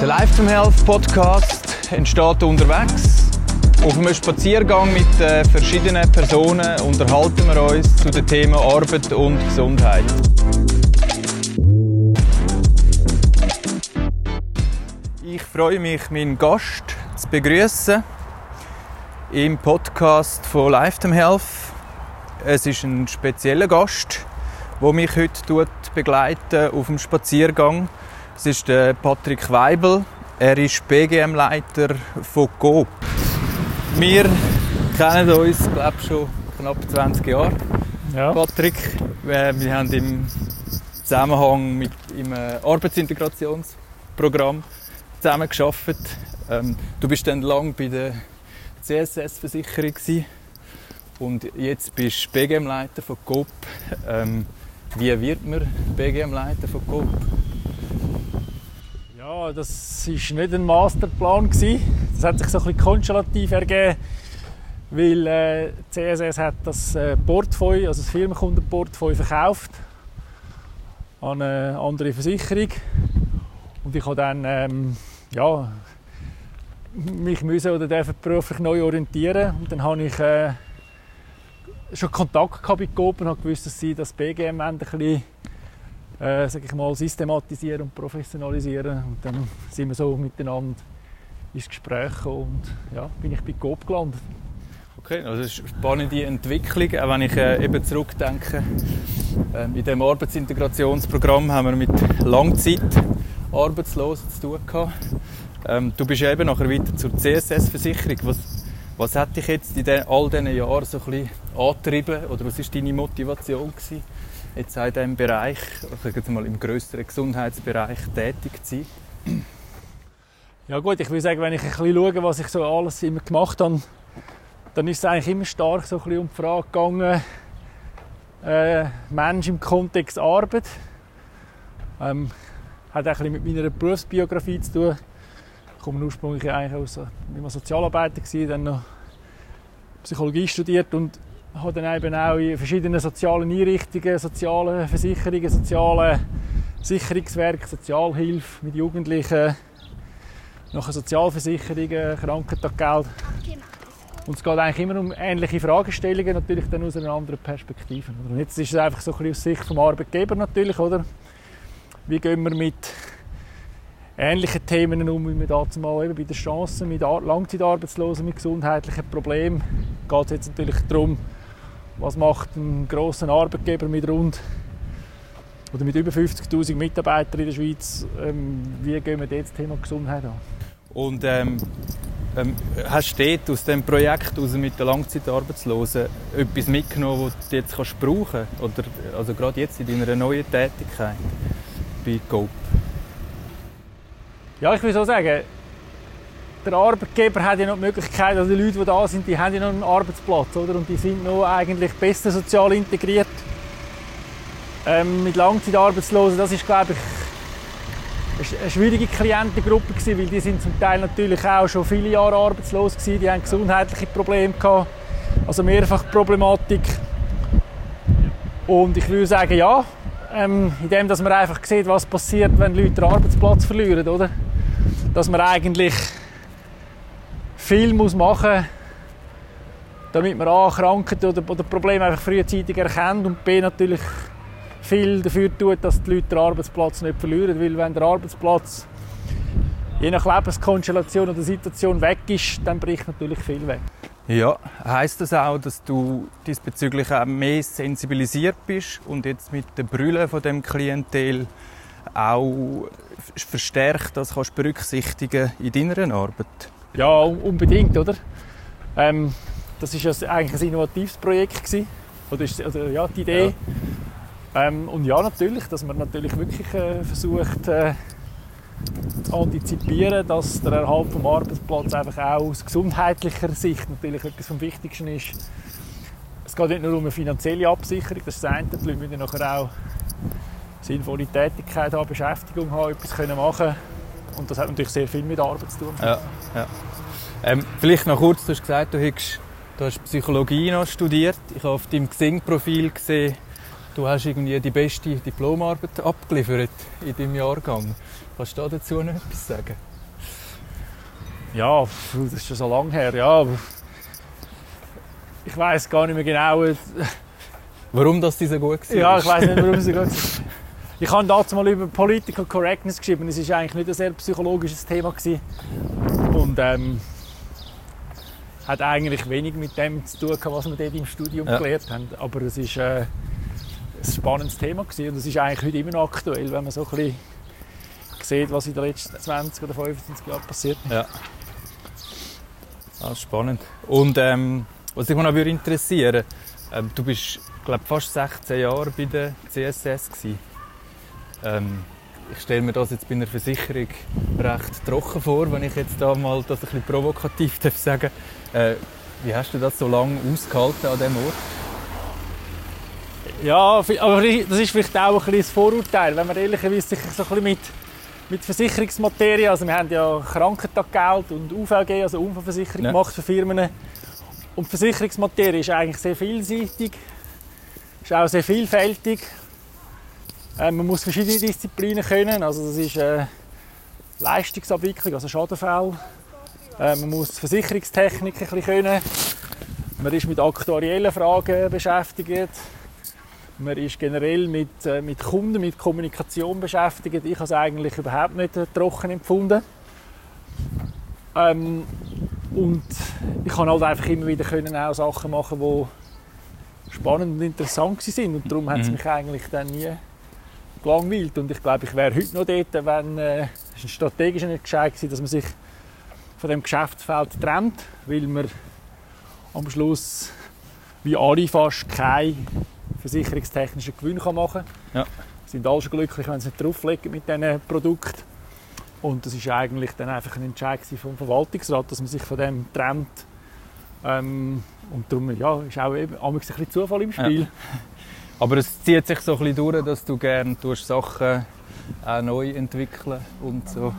Der Life from Health Podcast entsteht unterwegs. Auf einem Spaziergang mit äh, verschiedenen Personen unterhalten wir uns zu den Themen Arbeit und Gesundheit. Ich freue mich, meinen Gast zu begrüßen im Podcast von Lifetime Health. Es ist ein spezieller Gast, der mich heute begleitet auf dem Spaziergang. Es ist der Patrick Weibel. Er ist BGM-Leiter von GOP. Wir kennen uns, glaube ich, schon knapp 20 Jahre. Ja. Patrick, äh, wir haben im Zusammenhang mit im Arbeitsintegrationsprogramm zusammen geschafft. Ähm, du bist dann lang bei der CSS-Versicherung und jetzt bist du BGM-Leiter von GOP. Ähm, wie wird man BGM-Leiter von GOP? Ja, das war nicht ein Masterplan. Das hat sich so ein bisschen konstellativ ergeben, weil äh, CSS hat das äh, Portfolio, also das Firmenkundenportfolio verkauft an eine andere Versicherung. Und ich habe dann ähm, ja, mich müssen oder dürfen beruflich neu orientieren. Und dann habe ich äh, schon Kontakt gehabt mit Coop und habe gewusst, dass sie das BGM ein bisschen äh, sag ich mal, systematisieren und professionalisieren. Und dann sind wir so miteinander ins Gespräch und ja, bin ich bei Coop gelandet. Okay, also das ist eine spannende Entwicklung, auch wenn ich äh, eben zurückdenke. Äh, in diesem Arbeitsintegrationsprogramm haben wir mit Langzeitarbeitslosen zu tun gehabt. Ähm, du bist eben nachher weiter zur CSS-Versicherung. Was, was hat dich jetzt in den, all diesen Jahren so ein bisschen angetrieben oder was war deine Motivation gewesen? Jetzt in diesem Bereich, also mal im größeren Gesundheitsbereich tätig zu sein? Ja gut, ich würde sagen, wenn ich ein bisschen schaue, was ich so alles immer gemacht habe, dann ist es eigentlich immer stark so ein bisschen um die Frage gegangen, äh, Mensch im Kontext Arbeit. Ähm, hat auch ein bisschen mit meiner Berufsbiografie zu tun. Ich komme ursprünglich eigentlich aus, ich war Sozialarbeiter, dann noch Psychologie studiert und habe dann eben auch in verschiedenen sozialen Einrichtungen, sozialen Versicherungen, sozialen Sicherungswerk, Sozialhilfe mit Jugendlichen, nachher Sozialversicherungen, Krankentaggeld. Und es geht eigentlich immer um ähnliche Fragestellungen, natürlich dann aus einer anderen Perspektive. Und jetzt ist es einfach so ein bisschen aus Sicht des Arbeitgebers natürlich, oder? Wie gehen wir mit ähnlichen Themen um, wie wir dazu mal eben bei den Chancen mit Langzeitarbeitslosen, mit gesundheitlichen Problemen. Geht es jetzt natürlich darum, was macht ein grosser Arbeitgeber mit rund oder mit über 50'000 Mitarbeitern in der Schweiz? Ähm, wie gehen wir das Thema Gesundheit an? Und ähm, ähm, hast du aus diesem Projekt aus mit den Langzeitarbeitslosen etwas mitgenommen, das du jetzt kannst brauchen kannst? also gerade jetzt in deiner neuen Tätigkeit bei GOP? Ja, ich will so sagen, der Arbeitgeber hat ja noch die Möglichkeit, also die Leute, die da sind, die haben ja noch einen Arbeitsplatz, oder? Und die sind noch eigentlich besser sozial integriert. Ähm, mit Langzeitarbeitslosen, das ist, glaube ich, eine schwierige Klientengruppe gewesen, weil die sind zum Teil natürlich auch schon viele Jahre arbeitslos gewesen, die haben gesundheitliche Probleme gehabt, also mehrfach Problematik. Und ich würde sagen, ja, ähm, indem dass man einfach sieht, was passiert, wenn Leute den Arbeitsplatz verlieren, oder? Dass man eigentlich viel muss machen damit man A, Krankheiten oder, oder Probleme einfach frühzeitig erkennt und B, natürlich viel dafür tut, dass die Leute den Arbeitsplatz nicht verlieren. Weil wenn der Arbeitsplatz je nach Lebenskonstellation oder Situation weg ist, dann bricht natürlich viel weg. Ja, heißt das auch, dass du diesbezüglich auch mehr sensibilisiert bist und jetzt mit den Brüllen von dem Klientel auch verstärkt das kannst berücksichtigen in deiner Arbeit? Ja, unbedingt, oder? Ähm, das ist ja eigentlich ein innovatives Projekt gewesen. Oder, ist, oder ja, die Idee. Ja. Ähm, und ja, natürlich, dass man natürlich wirklich äh, versucht äh, zu antizipieren, dass der Erhalt vom Arbeitsplatz einfach auch aus gesundheitlicher Sicht natürlich etwas vom Wichtigsten ist. Es geht nicht nur um eine finanzielle Absicherung, das ist das eine. Die Leute müssen nachher auch sinnvolle Tätigkeit haben, Beschäftigung haben, etwas können machen und das hat natürlich sehr viel mit Arbeit zu tun. Ja, ja. Ähm, vielleicht noch kurz, du hast gesagt, du hast, du hast Psychologie noch studiert. Ich habe auf deinem Xing-Profil gesehen, du hast irgendwie die beste Diplomarbeit abgeliefert in deinem Jahrgang. Kannst du dazu noch etwas sagen? Ja, das ist schon so lange her. Ja, ich weiß gar nicht mehr genau. Warum das so gut war? Ja, ich weiß nicht, warum sie gut war. Ich habe dazu mal über Political Correctness geschrieben. Es war eigentlich nicht ein sehr psychologisches Thema. Gewesen. Und ähm, hat eigentlich wenig mit dem zu tun, was wir dort im Studium ja. gelernt haben. Aber es war äh, ein spannendes Thema gewesen. und es ist eigentlich heute immer noch aktuell, wenn man so ein bisschen sieht, was in den letzten 20 oder 25 Jahren passiert ist. Ja. Ah, spannend. Und ähm, was mich noch interessieren ähm, du bist glaube fast 16 Jahre bei der CSS gewesen. Ähm, ich stelle mir das jetzt bei einer Versicherung recht trocken vor, wenn ich jetzt da mal das ein bisschen provokativ darf sagen äh, Wie hast du das so lange ausgehalten an diesem Ort? Ja, aber das ist vielleicht auch ein bisschen das Vorurteil, wenn man ehrlicherweise sich so ein bisschen mit, mit Versicherungsmaterie, also wir haben ja Krankentaggeld und UVG, also Unfallversicherung ja. gemacht für Firmen. Und Versicherungsmaterie ist eigentlich sehr vielseitig, ist auch sehr vielfältig äh, man muss verschiedene Disziplinen können. Also das ist äh, Leistungsabwicklung, also Schadenfälle. Äh, man muss Versicherungstechnik ein bisschen können. Man ist mit aktuariellen Fragen beschäftigt. Man ist generell mit, äh, mit Kunden, mit Kommunikation beschäftigt. Ich habe es eigentlich überhaupt nicht äh, trocken empfunden. Ähm, und ich kann halt einfach immer wieder können auch Sachen machen, die spannend und interessant sind. Und darum hat es mhm. mich eigentlich dann nie gelangweilt. Und ich glaube, ich wäre heute noch dort, wenn äh, es ein strategischer Entscheid war, dass man sich von dem Geschäftsfeld trennt, weil man am Schluss, wie alle fast, keinen versicherungstechnischen Gewinn machen kann. Ja. sind alle schon glücklich, wenn sie nicht drauflegen mit diesen Produkten. Und das ist eigentlich dann einfach ein Entscheid vom Verwaltungsrat, dass man sich von dem trennt. Ähm, und darum ja, ist auch eben, ein bisschen Zufall im Spiel. Ja. Aber es zieht sich so ein bisschen durch, dass du gerne Sachen auch neu entwickeln und so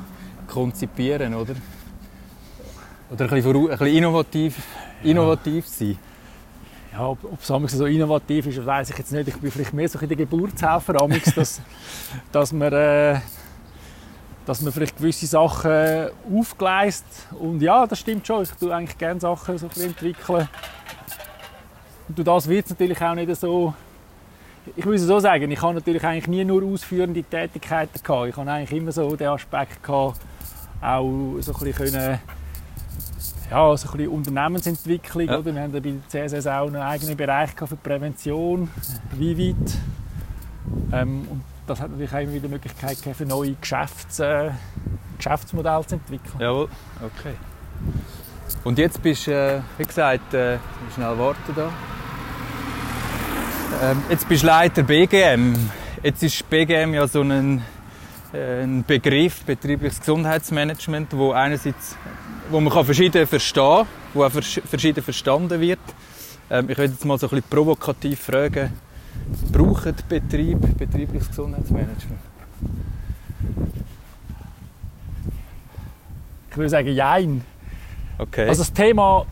konzipieren, oder? Oder ein bisschen, ein bisschen innovativ, innovativ sein. Ja, ob, ob es so innovativ ist, weiß ich jetzt nicht. Ich bin vielleicht mehr so in der Geburtshelfer, dass, dass man... Äh, dass man vielleicht gewisse Sachen aufgleist. Und ja, das stimmt schon. Ich tue eigentlich gerne Sachen so entwickeln. Und durch das wird es natürlich auch nicht so ich muss so sagen, ich habe natürlich eigentlich nie nur ausführende Tätigkeiten gehabt. Ich habe eigentlich immer so den Aspekt gehabt, auch so ein bisschen ja, so ein bisschen Unternehmensentwicklung. Ja. Oder? Wir haben bei der CSS auch einen eigenen Bereich für Prävention, wie weit. Ähm, und das hat natürlich auch immer wieder die Möglichkeit für neue Geschäfts, äh, Geschäftsmodelle zu entwickeln. Jawohl, okay. Und jetzt bist du, äh, wie gesagt, äh, schnell warten da. Ähm, jetzt bist du Leiter BGM. Jetzt ist BGM ja so ein, äh, ein Begriff, betriebliches Gesundheitsmanagement, wo einerseits wo man verschieden verstehen kann, wo auch verschieden verstanden wird. Ähm, ich würde jetzt mal so ein bisschen provokativ fragen, braucht Betrieb betriebliches Gesundheitsmanagement? Ich würde sagen, jein. Okay. Also das Thema,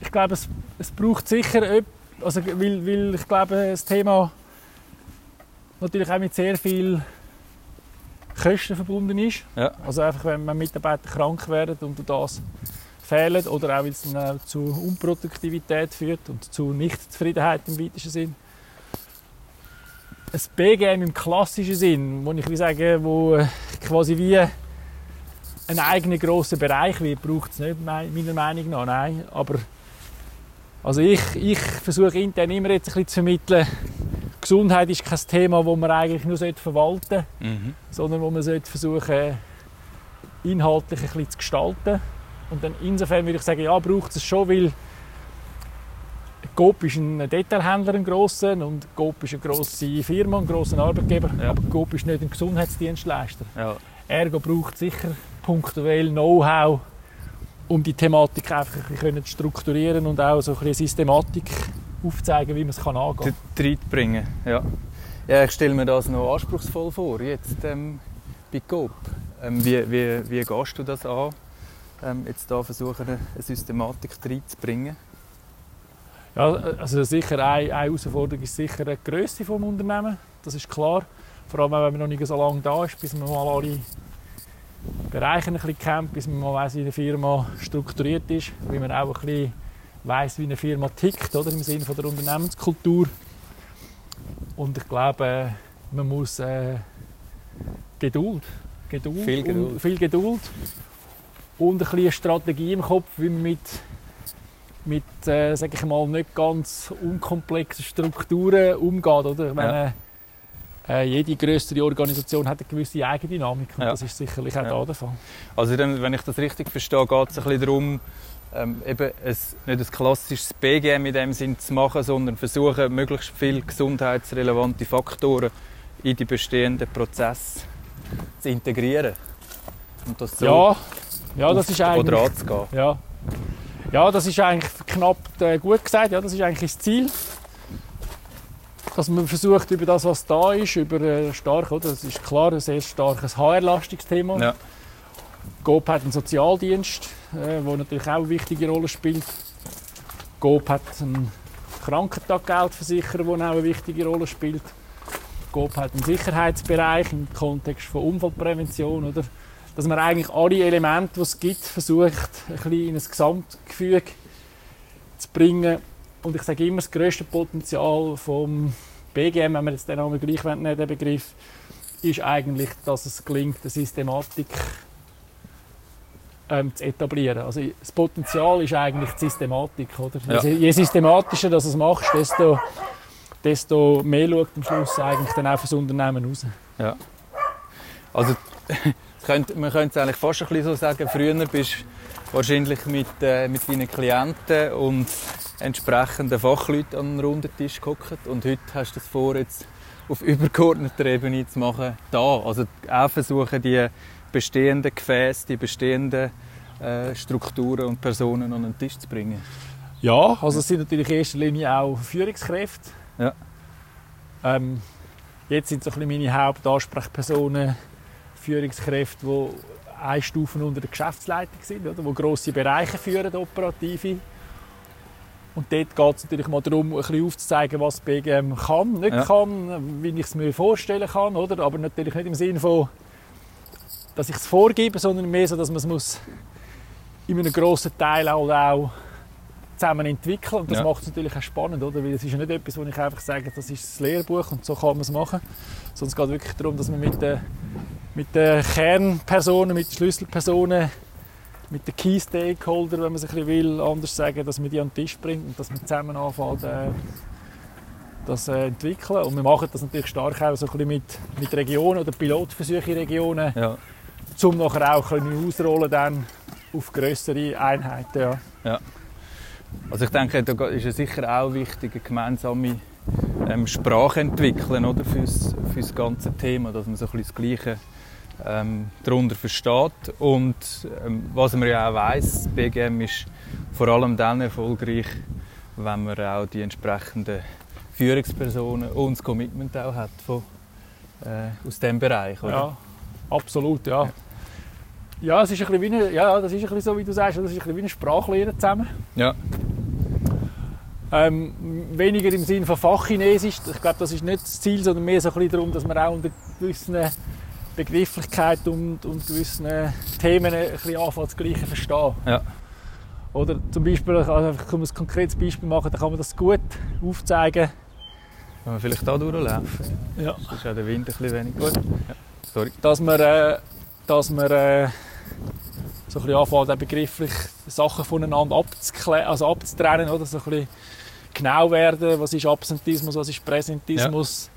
ich glaube, es, es braucht sicher etwas, also, weil, weil ich glaube, das Thema natürlich auch mit sehr viel Kosten verbunden ist. Ja. Also einfach, wenn Mitarbeiter krank werden und das fehlen oder auch, weil es dann auch zu Unproduktivität führt und zu Nichtzufriedenheit im weitesten Sinn. Ein BGM im klassischen Sinn, wo ich will sagen, wo äh, quasi wie ein eigener grosser Bereich wird, braucht es nicht, meiner Meinung nach, nein. Aber also ich, ich versuche intern immer jetzt ein bisschen zu vermitteln, Gesundheit ist kein Thema, das man eigentlich nur verwalten sollte, mhm. sondern wo man sollte versuchen inhaltlich ein bisschen zu gestalten. Und dann insofern würde ich sagen, ja, braucht es schon, weil Coop ist ein Detailhändler, ein grosser, und Coop ist eine grosse Firma, ein grosser Arbeitgeber, ja. aber Coop ist nicht ein Gesundheitsdienstleister. Ja. Ergo braucht sicher punktuell Know-how um die Thematik einfach ein bisschen zu strukturieren und auch so ein bisschen Systematik aufzeigen, wie man es angehen kann. Reinbringen, ja. ja. Ich stelle mir das noch anspruchsvoll vor, jetzt ähm, bei Coop. Ähm, wie, wie, wie gehst du das an, ähm, jetzt da versuchen, eine Systematik reinzubringen? Ja, also sicher eine, eine Herausforderung ist sicher die Größe des Unternehmens, das ist klar. Vor allem, wenn man noch nicht so lange da ist, bis man mal alle Bereichen ein bisschen kennt, bis man mal weiss, wie eine Firma strukturiert ist, wie man auch ein bisschen weiss, wie eine Firma tickt, oder, im Sinne von der Unternehmenskultur. Und ich glaube, man muss äh, Geduld, Geduld, Viel Geduld. Und, viel Geduld und ein bisschen eine Strategie im Kopf, wie man mit, mit äh, sag ich mal, nicht ganz unkomplexen Strukturen umgeht. Oder? Ich meine, äh, jede größere Organisation hat eine gewisse Eigendynamik und Ja. das ist sicherlich auch Ja. da der Fall. Also dann, wenn ich das richtig verstehe, geht es ein bisschen darum, ähm, eben ein, nicht ein klassisches BGM in dem Sinn zu machen, sondern versuchen, möglichst viele gesundheitsrelevante Faktoren in die bestehenden Prozesse zu integrieren. Und das so Ja, ja, das ist eigentlich... oder anzugehen. Ja. ja, das ist eigentlich knapp äh, gut gesagt. Ja, das ist eigentlich das Ziel. Dass man versucht, über das, was da ist, über äh, stark, oder? Das ist klar, ein sehr starkes HR-lastiges Thema. Ja. GOP hat einen Sozialdienst, äh, der natürlich auch eine wichtige Rolle spielt. GOP hat einen Krankentaggeldversicherer, der auch eine wichtige Rolle spielt. GOP hat einen Sicherheitsbereich im Kontext von Unfallprävention. Oder? Dass man eigentlich alle Elemente, die es gibt, versucht, ein bisschen in ein Gesamtgefüge zu bringen. Und ich sage immer, das grösste Potenzial vom BGM, wenn wir jetzt den Namen gleich nehmen, den Begriff, ist eigentlich, dass es gelingt, eine Systematik ähm, zu etablieren. Also das Potenzial ist eigentlich die Systematik. Oder? Ja. Je- Je systematischer du es machst, desto, desto mehr schaut am Schluss eigentlich dann auch fürs Unternehmen raus. Also, es könnte, man könnte es eigentlich fast ein bisschen so sagen, früher bist wahrscheinlich mit, äh, mit deinen Klienten und entsprechenden Fachleuten an einen runden Tisch gehockt und heute hast du das vor, jetzt auf übergeordneter Ebene zu machen, da. Also auch versuchen, die bestehenden Gefäße, die bestehenden äh, Strukturen und Personen an den Tisch zu bringen. Ja, also es sind natürlich in erster Linie auch Führungskräfte. Ja. Ähm, jetzt sind so ein bisschen meine Hauptansprechpersonen Führungskräfte, die eine Stufe unter der Geschäftsleitung sind, oder? die grosse Bereiche führen, operative. Und dort geht es natürlich mal darum, ein bisschen aufzuzeigen, was BGM kann, nicht Ja. kann, wie ich es mir vorstellen kann. Oder? Aber natürlich nicht im Sinne von, dass ich es vorgebe, sondern mehr so, dass man es muss in einem grossen Teil auch, auch zusammen entwickeln. Und das Ja. macht es natürlich auch spannend, oder? Weil es ist ja nicht etwas, wo ich einfach sage, das ist das Lehrbuch und so kann man es machen. Sondern es geht wirklich darum, dass man mit den, mit den Kernpersonen, mit den Schlüsselpersonen, mit den Key Stakeholder, wenn man es ein bisschen will, anders sagen, dass man die an den Tisch bringt und dass man zusammen anfängt, äh, das äh, entwickeln. Und wir machen das natürlich stark auch so ein bisschen mit, mit Regionen oder Pilotversuche in Regionen, Ja. um nachher auch ein bisschen ausrollen dann auf grössere Einheiten. Ja. Also ich denke, da ist es sicher auch wichtig, eine gemeinsame ähm, Sprache entwickeln oder, fürs, fürs ganze Thema, dass man so ein bisschen das Gleiche ähm, darunter versteht. Und ähm, was man ja auch weiss, BGM ist vor allem dann erfolgreich, wenn man auch die entsprechenden Führungspersonen und das Commitment auch hat von, äh, aus diesem Bereich. Oder? Ja, absolut, ja. Ja, es ist ein bisschen wie eine, ja, das ist ein bisschen so, wie du sagst, das ist ein bisschen wie eine Sprachlehre zusammen. Ja. Ähm, weniger im Sinne von Fachchinesisch, ich glaube, das ist nicht das Ziel, sondern mehr so ein bisschen darum, dass man auch unter gewissen Begrifflichkeit und, und gewissen Themen ein bisschen anfängt, das Gleiche verstehen. Ja. Oder zum Beispiel, also einfach, um ein konkretes Beispiel machen, dann kann man das gut aufzeigen. Wenn wir vielleicht da durchlaufen. Ja. Das ist auch der Wind ein bisschen weniger. Ja. Sorry. dass man, äh, dass man äh, so ein bisschen anfängt, begrifflich Sachen voneinander abzukle- also abzutrennen, oder? So ein bisschen genau werden, was ist Absentismus, was ist Präsentismus.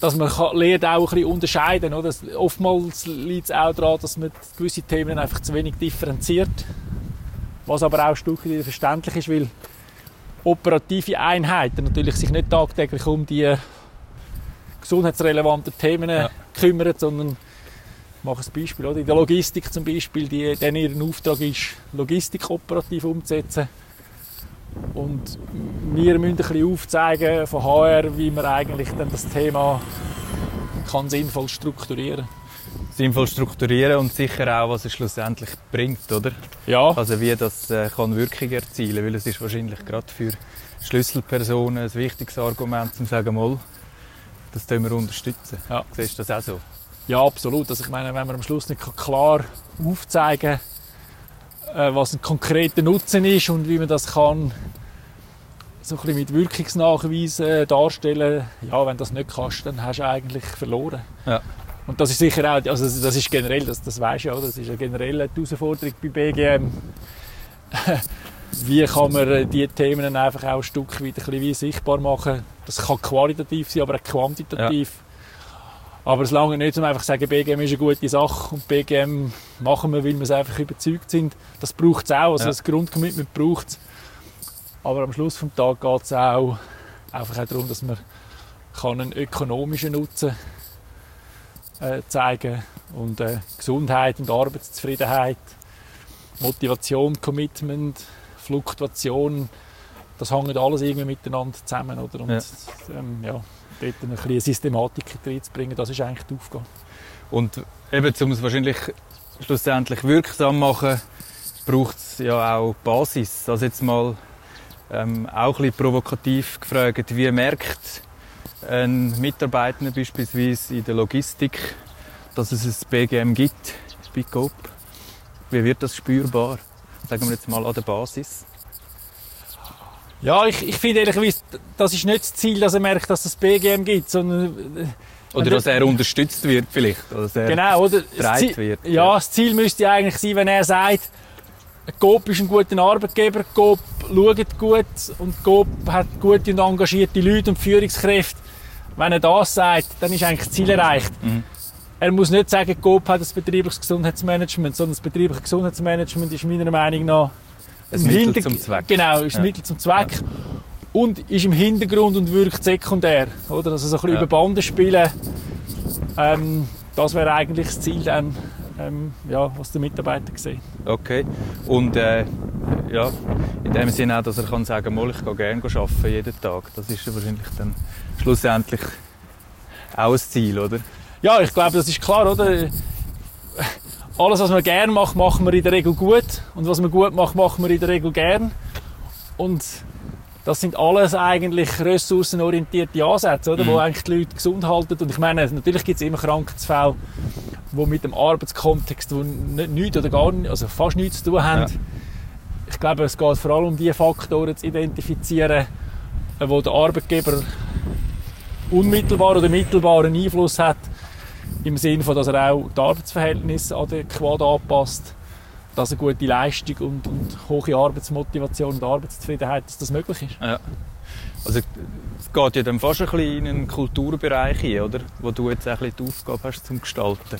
Dass man kann, lernt auch ein bisschen unterscheiden. Oder? Oftmals liegt es auch daran, dass man gewisse Themen einfach zu wenig differenziert. Was aber auch ein Stück weit verständlich ist, weil operative Einheiten natürlich sich nicht tagtäglich um die gesundheitsrelevanten Themen Ja. kümmern, sondern ich mache ein Beispiel. Oder? In der Logistik zum Beispiel, die, denen ihren Auftrag ist, Logistik operativ umzusetzen. Und wir müssen ein bisschen aufzeigen von HR, wie man eigentlich dann das Thema kann sinnvoll strukturieren Sinnvoll strukturieren und sicher auch, was es schlussendlich bringt, oder? Ja, Also wie das äh, kann Wirkung erzielen, weil es ist wahrscheinlich gerade für Schlüsselpersonen ein wichtiges Argument, um zu sagen, mal, das tun wir unterstützen. Ja. Siehst du das auch so? Ja, absolut. Also ich meine, wenn man am Schluss nicht klar aufzeigen kann, äh, was ein konkreter Nutzen ist und wie man das kann so ein bisschen mit Wirkungsnachweisen äh, darstellen, ja, wenn du das nicht kannst, dann hast du eigentlich verloren. Ja. Und das ist sicher auch, also das ist generell, das, das weisst du ja, das ist eine generelle Herausforderung bei BGM. wie kann man äh, diese Themen einfach auch ein Stück weit ein bisschen wie sichtbar machen? Das kann qualitativ sein, aber auch quantitativ. Ja. Aber es lange nicht, um einfach zu sagen, BGM ist eine gute Sache und BGM machen wir, weil wir es einfach überzeugt sind. Das braucht es auch, also ja. das Grundcommitment braucht es. Aber am Schluss des Tages geht es auch einfach auch darum, dass man einen ökonomischen Nutzen äh, zeigen und äh, Gesundheit und Arbeitszufriedenheit, Motivation, Commitment, Fluktuation, das hängt alles irgendwie miteinander zusammen. Oder? Und, ja. Ähm, ja, dort ein bisschen Systematik reinzubringen, das ist eigentlich die Aufgabe. Und eben, um es wahrscheinlich schlussendlich wirksam zu machen, braucht es ja auch Basis. Also jetzt mal ähm, auch ein bisschen provokativ gefragt, wie merkt ein Mitarbeiter beispielsweise in der Logistik, dass es ein BGM gibt Coop? Wie wird das spürbar? Sagen wir jetzt mal an der Basis. Ja, ich, ich finde ehrlich das ist nicht das Ziel, dass er merkt, dass es BGM gibt, sondern... Äh, oder dass er unterstützt wird vielleicht, oder dass er genau, oder wird. Ja, ja, das Ziel müsste eigentlich sein, wenn er sagt, Coop ist ein guter Arbeitgeber, Coop schaut gut und Coop hat gute und engagierte Leute und Führungskräfte. Wenn er das sagt, dann ist eigentlich das Ziel erreicht. Mhm. Er muss nicht sagen, Coop hat das betriebliches Gesundheitsmanagement, sondern das betriebliche Gesundheitsmanagement ist meiner Meinung nach ein Mittel Hinter zum Zweck. Genau, ist ein ja. Mittel zum Zweck. Ja. Und ist im Hintergrund und wirkt sekundär. Oder? Also so ein bisschen ja. über Bande spielen. Ähm, das wäre eigentlich das Ziel dann ähm, ja, was der Mitarbeiter sieht. Okay. Und äh, ja, in dem Sinne auch, dass er kann sagen kann, ich gehe gerne arbeiten jeden Tag. Das ist wahrscheinlich dann schlussendlich auch ein Ziel, oder? Ja, ich glaube, das ist klar, oder? Alles, was man gerne macht, machen wir in der Regel gut. Und was man gut macht, machen wir in der Regel gern. Und das sind alles eigentlich ressourcenorientierte Ansätze, oder? Mhm. wo eigentlich die Leute gesund halten. Und ich meine, natürlich gibt es immer Krankheitsfälle, die mit dem Arbeitskontext nicht, nichts oder gar nicht, also fast nichts zu tun haben. Ja. Ich glaube, es geht vor allem um die Faktoren zu identifizieren, wo der Arbeitgeber unmittelbar oder mittelbaren Einfluss hat, im Sinne von, dass er auch die Arbeitsverhältnisse adäquat anpasst, dass eine gute Leistung und, und hohe Arbeitsmotivation und Arbeitszufriedenheit, dass das möglich ist. Ja. Also es geht ja dann fast ein bisschen in einen Kulturbereich hin, oder? Wo du jetzt ein bisschen die Aufgabe hast zum Gestalten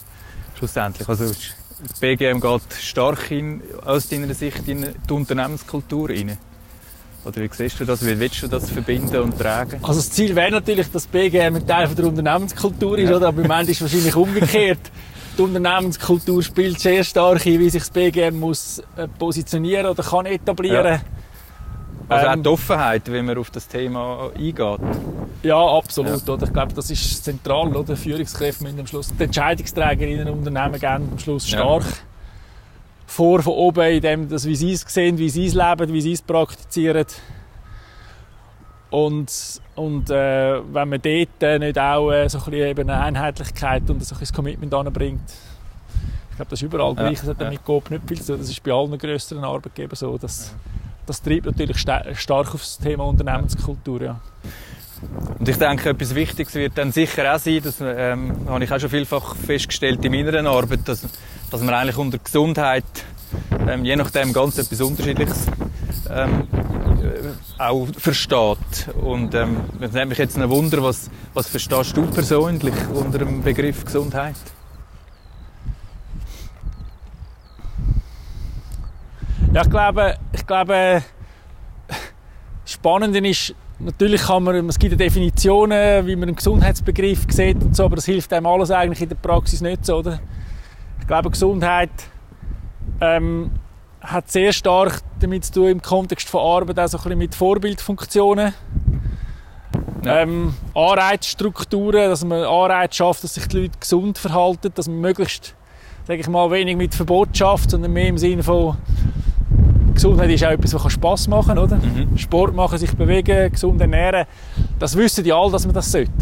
schlussendlich. Also das BGM geht stark in, aus deiner Sicht in die Unternehmenskultur rein. Oder wie siehst du das? Wie willst du das verbinden und tragen? Also das Ziel wäre natürlich, dass das BGM ein Teil der Unternehmenskultur ist, ja. oder? aber im Moment ist es wahrscheinlich umgekehrt. Die Unternehmenskultur spielt sehr stark in, wie sich das BGM muss äh, positionieren oder kann etablieren. Ja. Also ähm, auch die Offenheit, wie man auf das Thema eingeht. Ja, absolut. Ja. Oder? Ich glaube, das ist zentral. Oder? Führungskräfte müssen am Schluss, die Entscheidungsträger in einem Unternehmen gehen am Schluss stark ja. vor von oben, in dem, dass, wie sie es sehen, wie sie es leben, wie sie es praktizieren. Und, und äh, wenn man dort äh, nicht auch äh, so ein bisschen eben eine Einheitlichkeit und so ein Commitment anbringt, ich glaube, das ist überall ja, gleich. Das hat ja. mit Coop nicht viel zu tun. Das ist bei allen größeren Arbeitgebern so. Dass, ja das treibt natürlich stark auf das Thema Unternehmenskultur. Ja. Und ich denke, etwas Wichtiges wird dann sicher auch sein, das ähm, habe ich auch schon vielfach festgestellt in meiner Arbeit, dass, dass man eigentlich unter Gesundheit ähm, je nachdem ganz etwas Unterschiedliches ähm, äh, auch versteht. Und ähm, es nimmt mich jetzt ein Wunder, was, was verstehst du persönlich unter dem Begriff Gesundheit? Ja, ich glaube, ich glaube spannend ist, natürlich kann man, es gibt Definitionen, wie man einen Gesundheitsbegriff sieht und so, aber das hilft einem alles eigentlich in der Praxis nicht so, oder? Ich glaube, Gesundheit ähm, hat sehr stark damit zu tun im Kontext von Arbeit, auch so ein bisschen mit Vorbildfunktionen. Ja. Ähm, Anreizstrukturen, dass man Anreiz schafft, dass sich die Leute gesund verhalten, dass man möglichst, sage ich mal, wenig mit Verbot schafft, sondern mehr im Sinne von Gesundheit ist auch etwas, was Spass machen kann, oder? Mhm. Sport machen, sich bewegen, gesund ernähren. Das wissen die alle, dass man das sollte.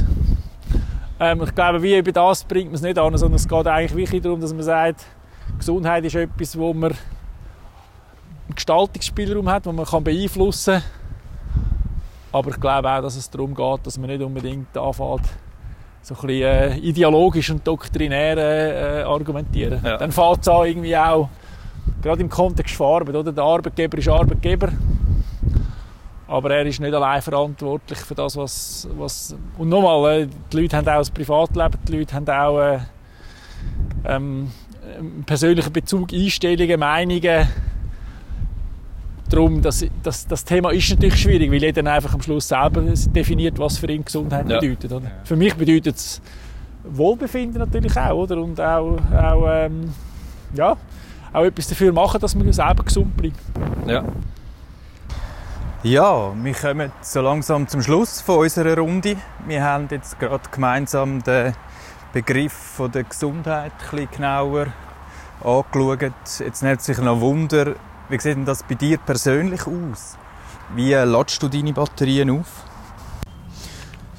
Ähm, ich glaube, wie über das bringt man es nicht an, sondern es geht eigentlich wirklich darum, dass man sagt, Gesundheit ist etwas, wo man einen Gestaltungsspielraum hat, den man kann beeinflussen kann. Aber ich glaube auch, dass es darum geht, dass man nicht unbedingt anfängt, so ein bisschen äh, ideologisch und doktrinär äh, argumentieren. Ja. Dann fällt es irgendwie auch, gerade im Kontext Farbe, oder? Der Arbeitgeber ist Arbeitgeber. Aber er ist nicht allein verantwortlich für das, was... was und nochmal, äh, die Leute haben auch ein Privatleben, die Leute haben auch äh, ähm, einen persönlichen Bezug, Einstellungen, Meinungen. Darum, das, das, das Thema ist natürlich schwierig, weil jeder einfach am Schluss selber definiert, was für ihn Gesundheit Ja. bedeutet. Oder? Für mich bedeutet es Wohlbefinden natürlich auch, oder? Und auch, auch, ähm, ja, auch etwas dafür machen, dass man selber gesund bleibt. Ja. Ja, wir kommen so langsam zum Schluss von unserer Runde. Wir haben jetzt gerade gemeinsam den Begriff von der Gesundheit ein bisschen genauer angeschaut. Jetzt nimmt sich noch Wunder, wie sieht denn das bei dir persönlich aus? Wie ladest du deine Batterien auf?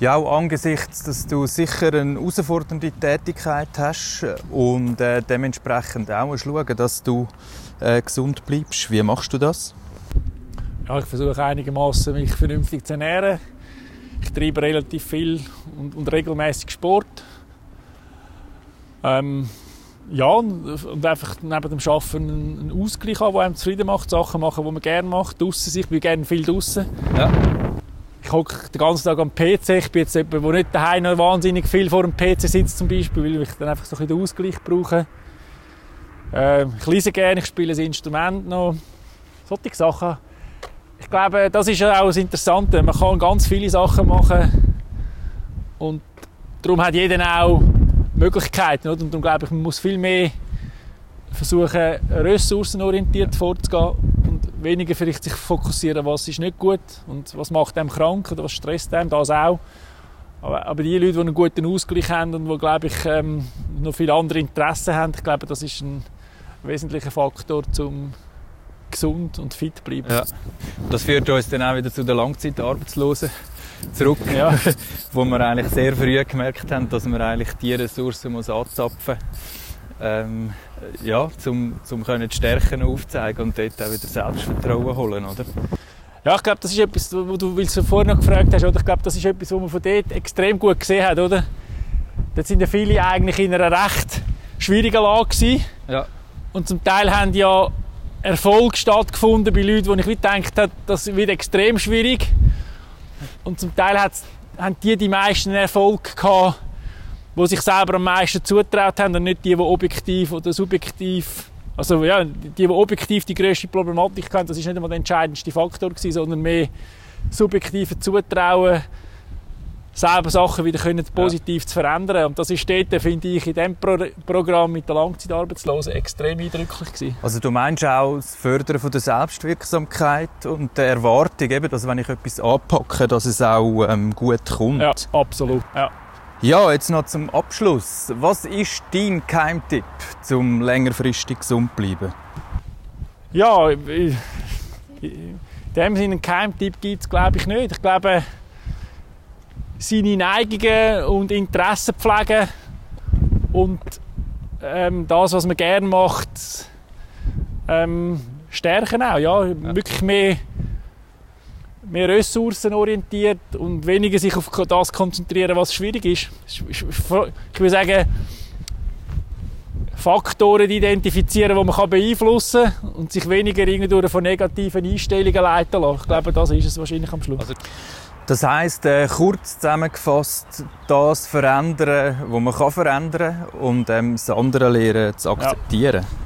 Ja, auch angesichts, dass du sicher eine herausfordernde Tätigkeit hast und äh, dementsprechend auch musst schauen, dass du äh, gesund bleibst. Wie machst du das? Ja, ich versuche einigermaßen mich vernünftig zu ernähren. Ich treibe relativ viel und, und regelmäßig Sport. Ähm, ja, und, einfach neben dem Arbeiten einen, einen Ausgleich haben, der einem zufrieden macht. Sachen machen, die man gerne macht. Draussen sein. Ich bin gerne viel draussen. Ja. Ich hocke den ganzen Tag am PC. Ich bin jetzt jemand, der nicht daheim noch wahnsinnig viel vor dem PC sitzt, zum Beispiel, weil ich dann einfach so ein den Ausgleich brauche. Ähm, ich lese gerne, ich spiele ein Instrument noch. Solche Sachen. Ich glaube, das ist auch das Interessante. Man kann ganz viele Sachen machen und darum hat jeder auch Möglichkeiten. Oder? Und darum glaube ich, man muss viel mehr versuchen, ressourcenorientiert vorzugehen weniger vielleicht sich fokussieren, was ist nicht gut und was macht einem krank oder was stresst einem, das auch. Aber, aber die Leute, die einen guten Ausgleich haben und die, glaube ich, ähm, noch viele andere Interessen haben, ich glaube, das ist ein wesentlicher Faktor, um gesund und fit zu bleiben. Ja. Das führt uns dann auch wieder zu den Langzeitarbeitslosen zurück, Ja. wo wir eigentlich sehr früh gemerkt haben, dass man eigentlich die Ressourcen muss anzapfen ähm, ja, zum, zum können die Stärken aufzeigen und dort auch wieder Selbstvertrauen holen, oder? Ja, ich glaube, das ist etwas, wo du weil du vorhin noch gefragt hast, oder? Ich glaube, das ist etwas, was man von dort extrem gut gesehen hat, oder? Dort sind ja viele eigentlich in einer recht schwierigen Lage gewesen. Ja. Und zum Teil haben ja Erfolg stattgefunden bei Leuten, wo ich gedacht habe, das wird extrem schwierig. Und zum Teil haben die die meisten Erfolg gehabt, die sich selber am meisten zutraut haben und nicht die, die objektiv oder subjektiv, also ja, die, die objektiv die grösste Problematik hatten, das ist nicht einmal der entscheidendste Faktor gewesen, sondern mehr subjektive Zutrauen, selber Sachen wieder können positiv zu verändern. Und das ist dort, finde ich, in diesem Pro Programm mit den Langzeitarbeitslosen extrem eindrücklich gewesen. Also du meinst auch das Fördern von der Selbstwirksamkeit und der Erwartung, eben, dass wenn ich etwas anpacke, dass es auch ähm, gut kommt. Ja, absolut. Ja. Ja, jetzt noch zum Abschluss. Was ist dein Geheimtipp, zum längerfristig gesund bleiben? Ja, in dem Sinne einen Geheimtipp gibt es glaube ich nicht. Ich glaube, seine Neigungen und Interessen pflegen und ähm, das, was man gerne macht, ähm, stärken auch. Ja, Wirklich mehr, mehr ressourcenorientiert und weniger sich auf das konzentrieren, was schwierig ist. Ich würde sagen, Faktoren identifizieren, die man beeinflussen kann und sich weniger irgendwie von negativen Einstellungen leiten lassen. Ich glaube, das ist es wahrscheinlich am Schluss. Das heisst, äh, kurz zusammengefasst, das verändern, was man kann verändern kann und ähm, das andere lernen zu akzeptieren. Ja,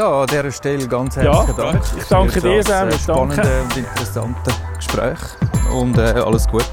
an dieser Stelle ganz herzlichen Ja, Dank. ich danke dir, das, Sam, äh, spannende und interessante Gespräch und äh, alles Gute.